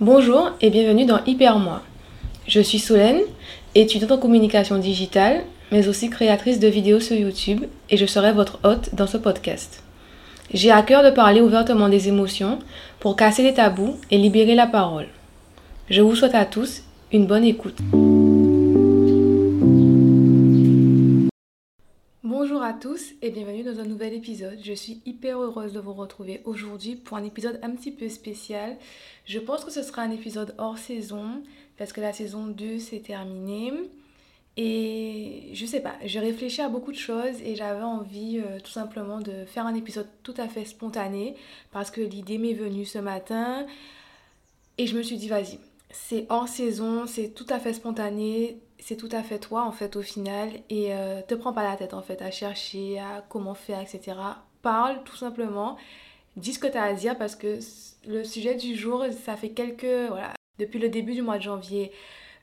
Bonjour et bienvenue dans Hyper Moi. Je suis Solène, étudiante en communication digitale, mais aussi créatrice de vidéos sur YouTube et je serai votre hôte dans ce podcast. J'ai à cœur de parler ouvertement des émotions pour casser les tabous et libérer la parole. Je vous souhaite à tous une bonne écoute. Bonjour à tous et bienvenue dans un nouvel épisode. Je suis hyper heureuse de vous retrouver aujourd'hui pour un épisode un petit peu spécial. Je pense que ce sera un épisode hors saison parce que la saison 2 s'est terminée. Et je sais pas, j'ai réfléchi à beaucoup de choses et j'avais envie euh, tout simplement de faire un épisode tout à fait spontané parce que l'idée m'est venue ce matin et je me suis dit vas-y, c'est hors saison, c'est tout à fait spontané, c'est tout à fait toi en fait au final et euh, te prends pas la tête en fait à chercher, à comment faire, etc. Parle tout simplement, dis ce que tu as à dire parce que le sujet du jour, ça fait quelques... Voilà, depuis le début du mois de janvier,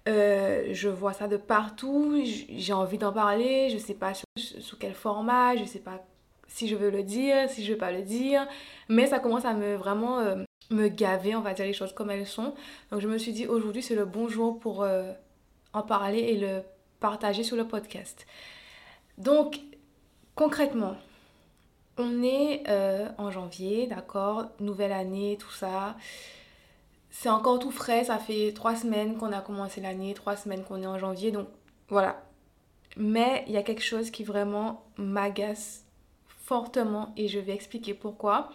euh, je vois ça de partout, j'ai envie d'en parler, je sais pas sous quel format, je sais pas si je veux le dire, si je veux pas le dire, mais ça commence à me vraiment euh, me gaver, on va dire les choses comme elles sont. Donc je me suis dit aujourd'hui c'est le bon jour pour en parler et le partager sur le podcast. Donc concrètement, on est euh, en janvier, d'accord, nouvelle année, tout ça. C'est encore tout frais, ça fait trois semaines qu'on a commencé l'année, trois semaines qu'on est en janvier, donc voilà. Mais il y a quelque chose qui vraiment m'agace fortement et je vais expliquer pourquoi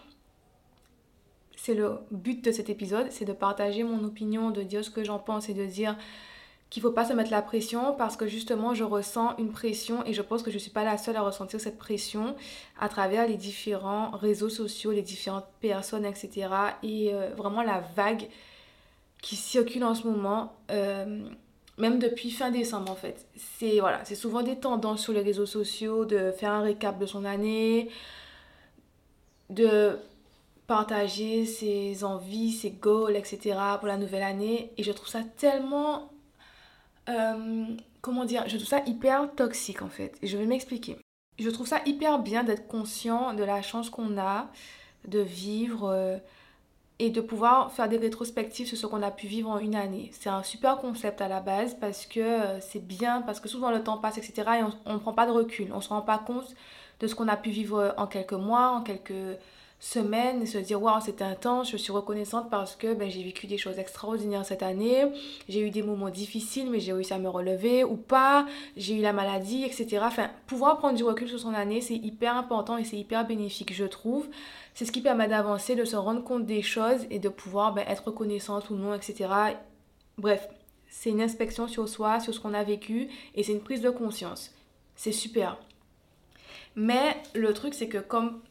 c'est le but de cet épisode, c'est de partager mon opinion, de dire ce que j'en pense et de dire qu'il faut pas se mettre la pression parce que justement je ressens une pression et je pense que je suis pas la seule à ressentir cette pression à travers les différents réseaux sociaux, les différentes personnes, etc. Et euh, vraiment la vague qui circule en ce moment, euh, même depuis fin décembre en fait. C'est voilà, c'est souvent des tendances sur les réseaux sociaux de faire un récap de son année, de partager ses envies, ses goals, etc. pour la nouvelle année. Et je trouve ça tellement... Euh, comment dire Je trouve ça hyper toxique en fait. Et je vais m'expliquer. Je trouve ça hyper bien d'être conscient de la chance qu'on a de vivre euh, et de pouvoir faire des rétrospectives sur ce qu'on a pu vivre en une année. C'est un super concept à la base parce que euh, c'est bien, parce que souvent le temps passe, etc. Et on ne prend pas de recul. On ne se rend pas compte de ce qu'on a pu vivre en quelques mois, en quelques semaine et se dire waouh c'est intense je suis reconnaissante parce que ben, j'ai vécu des choses extraordinaires cette année. J'ai eu des moments difficiles mais j'ai réussi à me relever ou pas. J'ai eu la maladie etc enfin pouvoir prendre du recul sur son année c'est hyper important et c'est hyper bénéfique je trouve. C'est ce qui permet d'avancer de se rendre compte des choses et de pouvoir ben, être reconnaissante ou non etc bref c'est une inspection sur soi sur ce qu'on a vécu et c'est une prise de conscience. C'est super. Mais le truc c'est que comme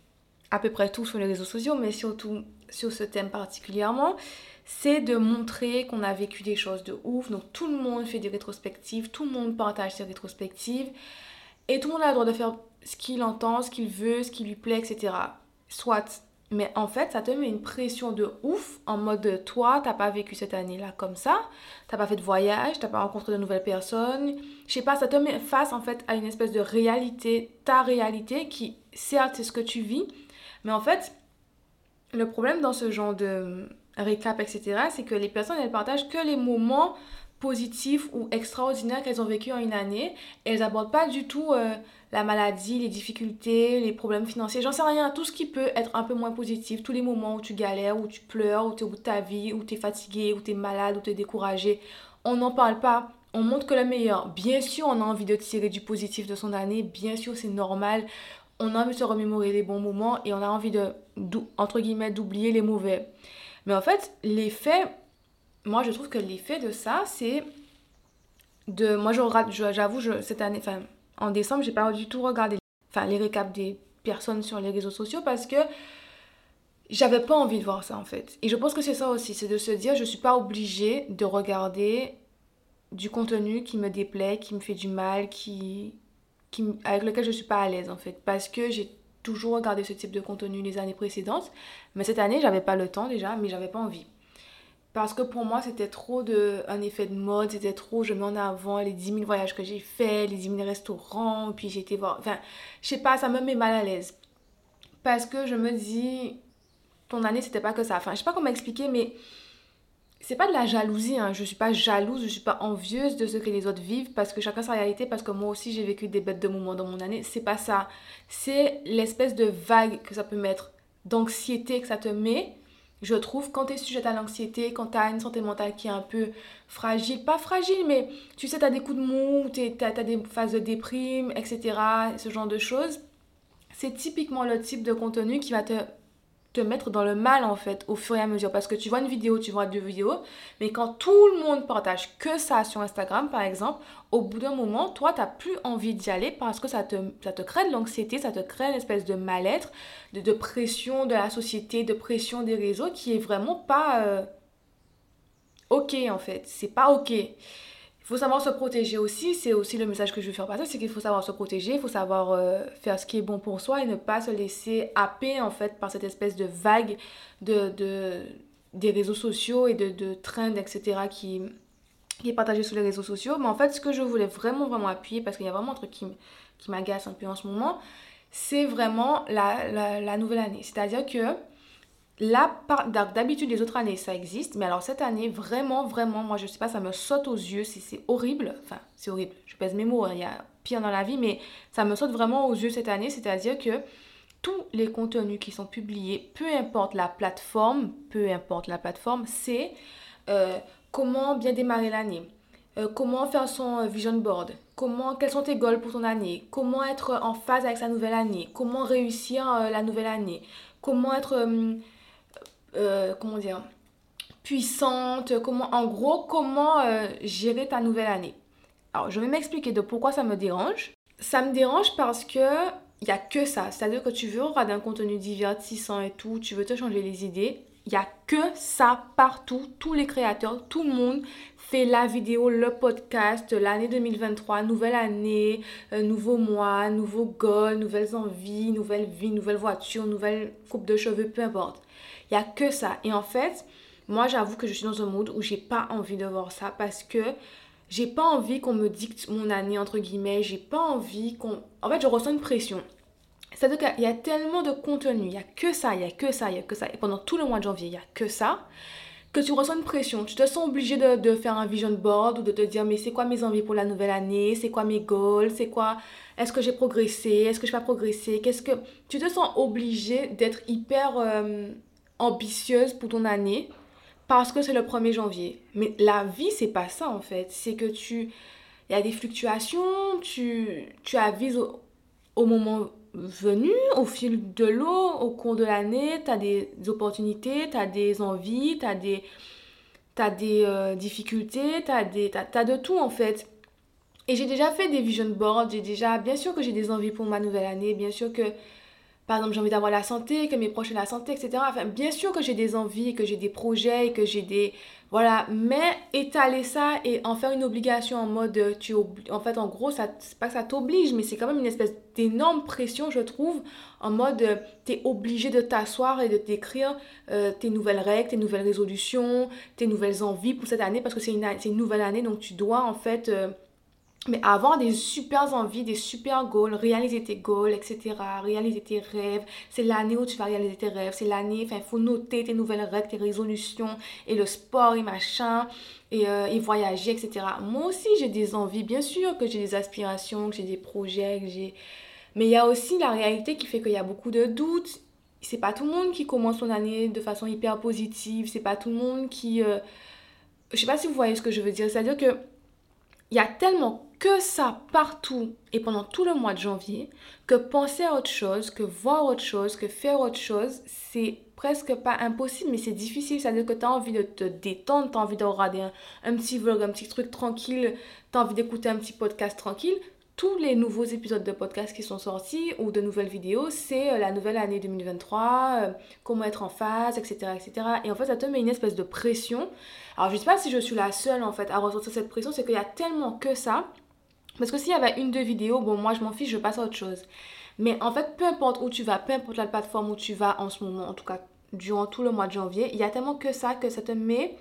à peu près tout sur les réseaux sociaux, mais surtout sur ce thème particulièrement, c'est de montrer qu'on a vécu des choses de ouf. Donc tout le monde fait des rétrospectives, tout le monde partage ses rétrospectives, et tout le monde a le droit de faire ce qu'il entend, ce qu'il veut, ce qui lui plaît, etc. Soit. Mais en fait, ça te met une pression de ouf en mode toi, t'as pas vécu cette année-là comme ça, t'as pas fait de voyage, t'as pas rencontré de nouvelles personnes. Je sais pas, ça te met face en fait à une espèce de réalité, ta réalité qui, certes, c'est ce que tu vis, mais en fait, le problème dans ce genre de récap, etc., c'est que les personnes, elles partagent que les moments positifs ou extraordinaires qu'elles ont vécu en une année. elles n'abordent pas du tout euh, la maladie, les difficultés, les problèmes financiers. J'en sais rien, tout ce qui peut être un peu moins positif, tous les moments où tu galères, où tu pleures, où tu es au bout de ta vie, où tu es fatigué, où tu es malade, où tu es découragé. On n'en parle pas. On montre que le meilleur. Bien sûr, on a envie de tirer du positif de son année. Bien sûr, c'est normal on a envie de se remémorer les bons moments et on a envie de, entre guillemets, d'oublier les mauvais. Mais en fait, l'effet, moi je trouve que l'effet de ça, c'est de. Moi j'avoue, cette année, en décembre, j'ai pas du tout regardé enfin, les récaps des personnes sur les réseaux sociaux parce que j'avais pas envie de voir ça en fait. Et je pense que c'est ça aussi, c'est de se dire, je suis pas obligée de regarder du contenu qui me déplaît, qui me fait du mal, qui, avec lequel je suis pas à l'aise en fait. Parce que j'ai toujours regardé ce type de contenu les années précédentes. Mais cette année, j'avais pas le temps déjà, mais j'avais pas envie. Parce que pour moi, c'était trop de, un effet de mode, c'était trop, je mets en avant les 10 000 voyages que j'ai fait, les 10 000 restaurants, puis j'ai été voir. Enfin, je sais pas, ça me met mal à l'aise. Parce que je me dis, ton année, c'était pas que ça. Enfin, je sais pas comment expliquer, mais c'est pas de la jalousie, hein. je suis pas jalouse, je suis pas envieuse de ce que les autres vivent parce que chacun sa réalité, parce que moi aussi j'ai vécu des bêtes de moments dans mon année. C'est pas ça. C'est l'espèce de vague que ça peut mettre, d'anxiété que ça te met. Je trouve quand tu es sujette à l'anxiété, quand tu as une santé mentale qui est un peu fragile, pas fragile, mais tu sais, tu des coups de mou, tu as des phases de déprime, etc., ce genre de choses, c'est typiquement le type de contenu qui va te te mettre dans le mal en fait au fur et à mesure. Parce que tu vois une vidéo, tu vois deux vidéos, mais quand tout le monde partage que ça sur Instagram par exemple, au bout d'un moment, toi tu n'as plus envie d'y aller parce que ça te, ça te crée de l'anxiété, ça te crée une espèce de mal-être, de, de, pression de la société, de pression des réseaux qui est vraiment pas euh, ok en fait, c'est pas ok faut savoir se protéger aussi. C'est aussi le message que je veux faire passer, c'est qu'il faut savoir se protéger, il faut savoir euh, faire ce qui est bon pour soi et ne pas se laisser happer en fait par cette espèce de vague de, de des réseaux sociaux et de, de trends, etc. qui, qui est partagé sur les réseaux sociaux. Mais en fait, ce que je voulais vraiment, vraiment appuyer, parce qu'il y a vraiment un truc qui, m'agace un peu en ce moment, c'est vraiment la, la nouvelle année. C'est-à-dire que Là, d'habitude, les autres années, ça existe. Mais alors, cette année, vraiment, vraiment, moi, je sais pas, ça me saute aux yeux. C'est horrible. Enfin, c'est horrible. Je pèse mes mots. Hein, il y a pire dans la vie. Mais ça me saute vraiment aux yeux cette année. C'est-à-dire que tous les contenus qui sont publiés, peu importe la plateforme, peu importe la plateforme, c'est euh, comment bien démarrer l'année. Euh, comment faire son euh, vision board, comment, quels sont tes goals pour ton année, comment être en phase avec sa nouvelle année, comment réussir la nouvelle année, comment être euh, comment dire, puissante, comment, en gros, comment euh, gérer ta nouvelle année. Alors, je vais m'expliquer de pourquoi ça me dérange. Ça me dérange parce que il n'y a que ça. C'est-à-dire que tu veux regarder un contenu divertissant et tout, tu veux te changer les idées. Il n'y a que ça partout. Tous les créateurs, tout le monde fait la vidéo, le podcast, l'année 2023, nouvelle année, euh, nouveau mois, nouveau goal, nouvelles envies, nouvelle vie, nouvelle voiture, nouvelle coupe de cheveux, peu importe. Il n'y a que ça. Et en fait, moi, j'avoue que je suis dans un mood où j'ai pas envie de voir ça parce que j'ai pas envie qu'on me dicte mon année, entre guillemets. J'ai pas envie qu'on. En fait, je ressens une pression. C'est-à-dire qu'il y a tellement de contenu, il n'y a que ça, il n'y a que ça, il n'y a que ça. Et pendant tout le mois de janvier, il n'y a que ça. Que tu ressens une pression. Tu te sens obligé de, de faire un vision board ou de te dire mais c'est quoi mes envies pour la nouvelle année? C'est quoi mes goals? C'est quoi? Est-ce que j'ai progressé? Est-ce que je vais pas progresser? Qu'est-ce que. Tu te sens obligé d'être hyper. Euh, ambitieuse pour ton année parce que c'est le 1er janvier. Mais la vie, c'est pas ça en fait. C'est que tu. Il y a des fluctuations, tu, tu avises au, moment venu, au fil de l'eau, au cours de l'année, tu as des opportunités, tu as des envies, tu as des, as des euh, difficultés, tu as, des, as de tout en fait. Et j'ai déjà fait des vision boards, j'ai déjà, bien sûr que j'ai des envies pour ma nouvelle année, bien sûr que par exemple, j'ai envie d'avoir la santé, que mes proches aient la santé, etc. Enfin, bien sûr que j'ai des envies, que j'ai des projets, que j'ai des... Voilà, mais étaler ça et en faire une obligation en mode, euh, tu en fait, en gros, ça, pas que ça t'oblige, mais c'est quand même une espèce d'énorme pression, je trouve, en mode, euh, tu es obligé de t'asseoir et de t'écrire euh, tes nouvelles règles, tes nouvelles résolutions, tes nouvelles envies pour cette année, parce que c'est une, une nouvelle année, donc tu dois, en fait mais avoir des super envies, des super goals, réaliser tes goals, etc., réaliser tes rêves. C'est l'année où tu vas réaliser tes rêves. C'est l'année, enfin, il faut noter tes nouvelles règles, tes résolutions, et le sport et machin, et, euh, et voyager, etc. Moi aussi, j'ai des envies, bien sûr que j'ai des aspirations, que j'ai des projets, que j'ai... Mais il y a aussi la réalité qui fait qu'il y a beaucoup de doutes. C'est pas tout le monde qui commence son année de façon hyper positive. C'est pas tout le monde qui... Euh... Je sais pas si vous voyez ce que je veux dire. C'est-à-dire que il y a tellement que ça partout et pendant tout le mois de janvier que penser à autre chose, que voir autre chose, que faire autre chose, c'est presque pas impossible, mais c'est difficile. C'est-à-dire que tu as envie de te détendre, tu as envie de regarder un, petit vlog, un petit truc tranquille, tu as envie d'écouter un petit podcast tranquille. Tous les nouveaux épisodes de podcast qui sont sortis ou de nouvelles vidéos, c'est euh, la nouvelle année 2023, euh, comment être en phase, etc., etc. Et en fait, ça te met une espèce de pression. Alors, je sais pas si je suis la seule en fait à ressentir cette pression, c'est qu'il y a tellement que ça parce que s'il y avait une, deux vidéos, bon, moi je m'en fiche, je passe à autre chose. Mais en fait, peu importe où tu vas, peu importe la plateforme où tu vas en ce moment, en tout cas durant tout le mois de janvier, il y a tellement que ça que ça te met.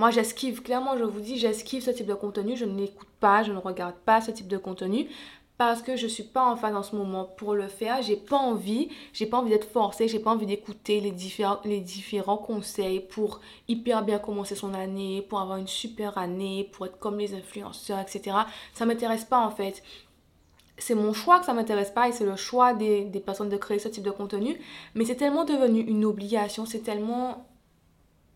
Moi, j'esquive, clairement, je vous dis, j'esquive ce type de contenu. Je ne l'écoute pas, je ne regarde pas ce type de contenu parce que je suis pas en phase en ce moment pour le faire. J'ai pas envie, j'ai pas envie d'être forcée, j'ai pas envie d'écouter les différents, les différents conseils pour hyper bien commencer son année, pour avoir une super année, pour être comme les influenceurs, etc. Ça m'intéresse pas en fait. C'est mon choix que ça m'intéresse pas et c'est le choix des, des personnes de créer ce type de contenu. Mais c'est tellement devenu une obligation, c'est tellement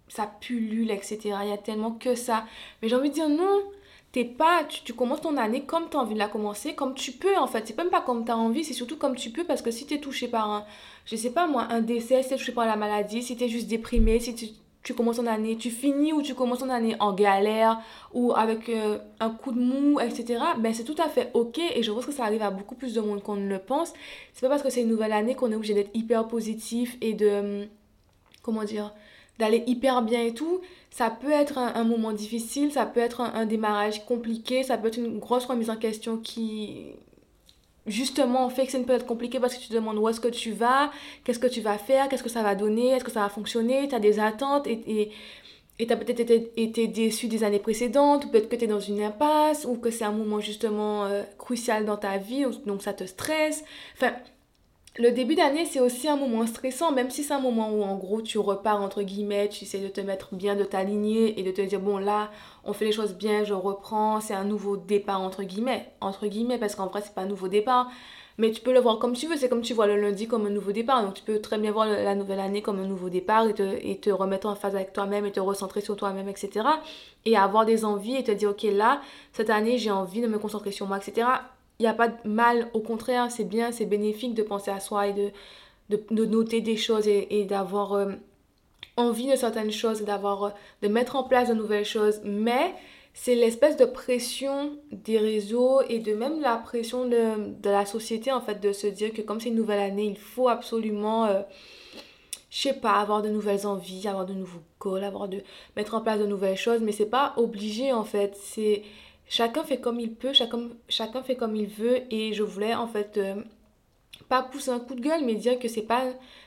ça pullule, etc. Il y a tellement que ça. Mais j'ai envie de dire non, t'es pas, tu, commences ton année comme tu as envie de la commencer, comme tu peux en fait. C'est même pas comme tu as envie, c'est surtout comme tu peux parce que si tu es touché par un, je sais pas moi, un décès, si tu touché par la maladie, si tu es juste déprimé, si tu, tu, commences ton année, tu finis ou tu commences ton année en galère ou avec euh, un coup de mou, etc. Ben c'est tout à fait ok et je pense que ça arrive à beaucoup plus de monde qu'on ne le pense. C'est pas parce que c'est une nouvelle année qu'on est obligé d'être hyper positif et de, hum, comment dire, d'aller hyper bien et tout ça peut être un, moment difficile, ça peut être un, démarrage compliqué, ça peut être une grosse remise en question qui justement fait que c'est peut être compliqué parce que tu te demandes où est-ce que tu vas, qu'est-ce que tu vas faire, qu'est-ce que ça va donner, est-ce que ça va fonctionner, tu as des attentes et et tu as peut-être été, déçu des années précédentes, ou peut-être que tu es dans une impasse, ou que c'est un moment justement euh, crucial dans ta vie, donc ça te stresse. Enfin, le début d'année, c'est aussi un moment stressant, même si c'est un moment où en gros tu repars entre guillemets, tu essaies de te mettre bien, de t'aligner et de te dire bon là, on fait les choses bien, je reprends, c'est un nouveau départ entre guillemets, entre guillemets parce qu'en vrai c'est pas un nouveau départ, mais tu peux le voir comme tu veux, c'est comme tu vois le lundi comme un nouveau départ, donc tu peux très bien voir la nouvelle année comme un nouveau départ et te, et te remettre en phase avec toi-même et te recentrer sur toi-même, etc. Et avoir des envies et te dire ok là, cette année j'ai envie de me concentrer sur moi, etc il n'y a pas de mal, au contraire, c'est bien, c'est bénéfique de penser à soi et de, de, noter des choses et, d'avoir euh, envie de certaines choses, d'avoir, euh, de mettre en place de nouvelles choses. Mais c'est l'espèce de pression des réseaux et de même la pression de, la société, en fait, de se dire que comme c'est une nouvelle année, il faut absolument, euh, je sais pas, avoir de nouvelles envies, avoir de nouveaux goals, avoir de mettre en place de nouvelles choses. Mais c'est pas obligé, en fait. C'est chacun fait comme il peut, chacun, fait comme il veut et je voulais en fait euh, pas pousser un coup de gueule mais dire que c'est pas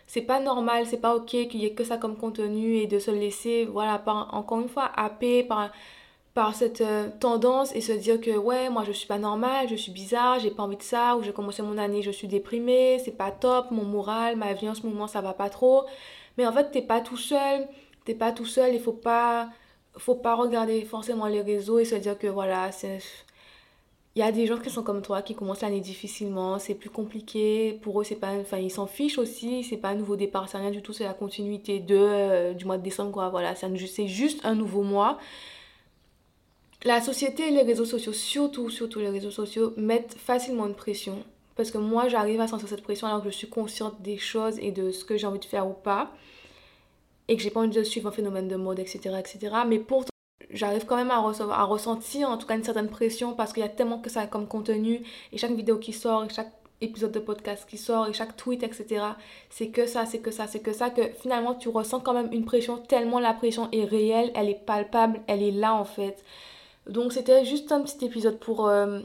c'est pas normal, c'est pas ok qu'il y ait que ça comme contenu et de se laisser voilà encore une fois happer par par cette euh, tendance et se dire que ouais moi je suis pas normal, je suis bizarre, j'ai pas envie de ça ou j'ai commencé mon année, je suis déprimée, c'est pas top, mon moral, ma vie en ce moment ça va pas trop. Mais en fait t'es pas tout seul, t'es pas tout seul, il faut pas faut pas regarder forcément les réseaux et se dire que voilà, c'est il y a des gens qui sont comme toi qui commencent l'année difficilement, c'est plus compliqué, pour eux c'est pas enfin ils s'en fichent aussi, c'est pas un nouveau départ, c'est rien du tout, c'est la continuité de euh, du mois de décembre quoi, voilà, c'est juste un nouveau mois. La société et les réseaux sociaux, surtout surtout les réseaux sociaux mettent facilement une pression. Parce que moi j'arrive à sentir cette pression alors que je suis consciente des choses et de ce que j'ai envie de faire ou pas et que j'ai pas envie de suivre un phénomène de mode, etc. etc. Mais pourtant, j'arrive quand même à, recevoir, à ressentir en tout cas une certaine pression parce qu'il y a tellement que ça comme contenu et chaque vidéo qui sort et chaque épisode de podcast qui sort et chaque tweet, etc. C'est que ça, c'est que ça, c'est que ça, que finalement tu ressens quand même une pression tellement la pression est réelle, elle est palpable, elle est là en fait. Donc c'était juste un petit épisode pour euh,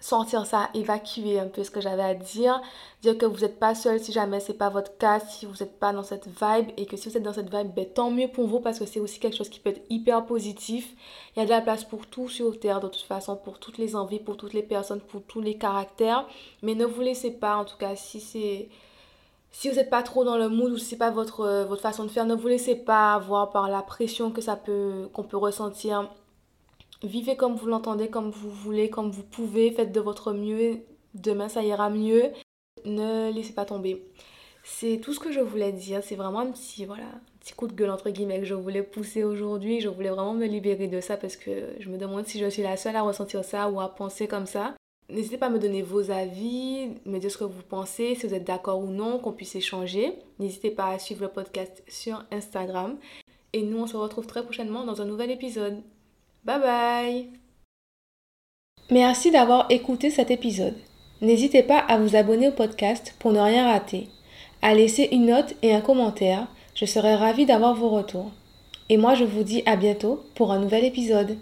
sortir ça, évacuer un peu ce que j'avais à dire, dire que vous n'êtes pas seul si jamais c'est pas votre cas, si vous n'êtes pas dans cette vibe et que si vous êtes dans cette vibe, ben, tant mieux pour vous parce que c'est aussi quelque chose qui peut être hyper positif. Il y a de la place pour tout sur Terre de toute façon, pour toutes les envies, pour toutes les personnes, pour tous les caractères. Mais ne vous laissez pas, en tout cas, si c'est si vous n'êtes pas trop dans le mood ou si c'est pas votre, euh, votre façon de faire, ne vous laissez pas avoir par la pression que ça peut qu'on peut ressentir Vivez comme vous l'entendez, comme vous voulez, comme vous pouvez. Faites de votre mieux. Demain, ça ira mieux. Ne laissez pas tomber. C'est tout ce que je voulais dire. C'est vraiment un petit, voilà, petit coup de gueule entre guillemets que je voulais pousser aujourd'hui. Je voulais vraiment me libérer de ça parce que je me demande si je suis la seule à ressentir ça ou à penser comme ça. N'hésitez pas à me donner vos avis, me dire ce que vous pensez, si vous êtes d'accord ou non, qu'on puisse échanger. N'hésitez pas à suivre le podcast sur Instagram. Et nous, on se retrouve très prochainement dans un nouvel épisode. Bye bye Merci d'avoir écouté cet épisode. N'hésitez pas à vous abonner au podcast pour ne rien rater, à laisser une note et un commentaire. Je serai ravie d'avoir vos retours. Et moi, je vous dis à bientôt pour un nouvel épisode.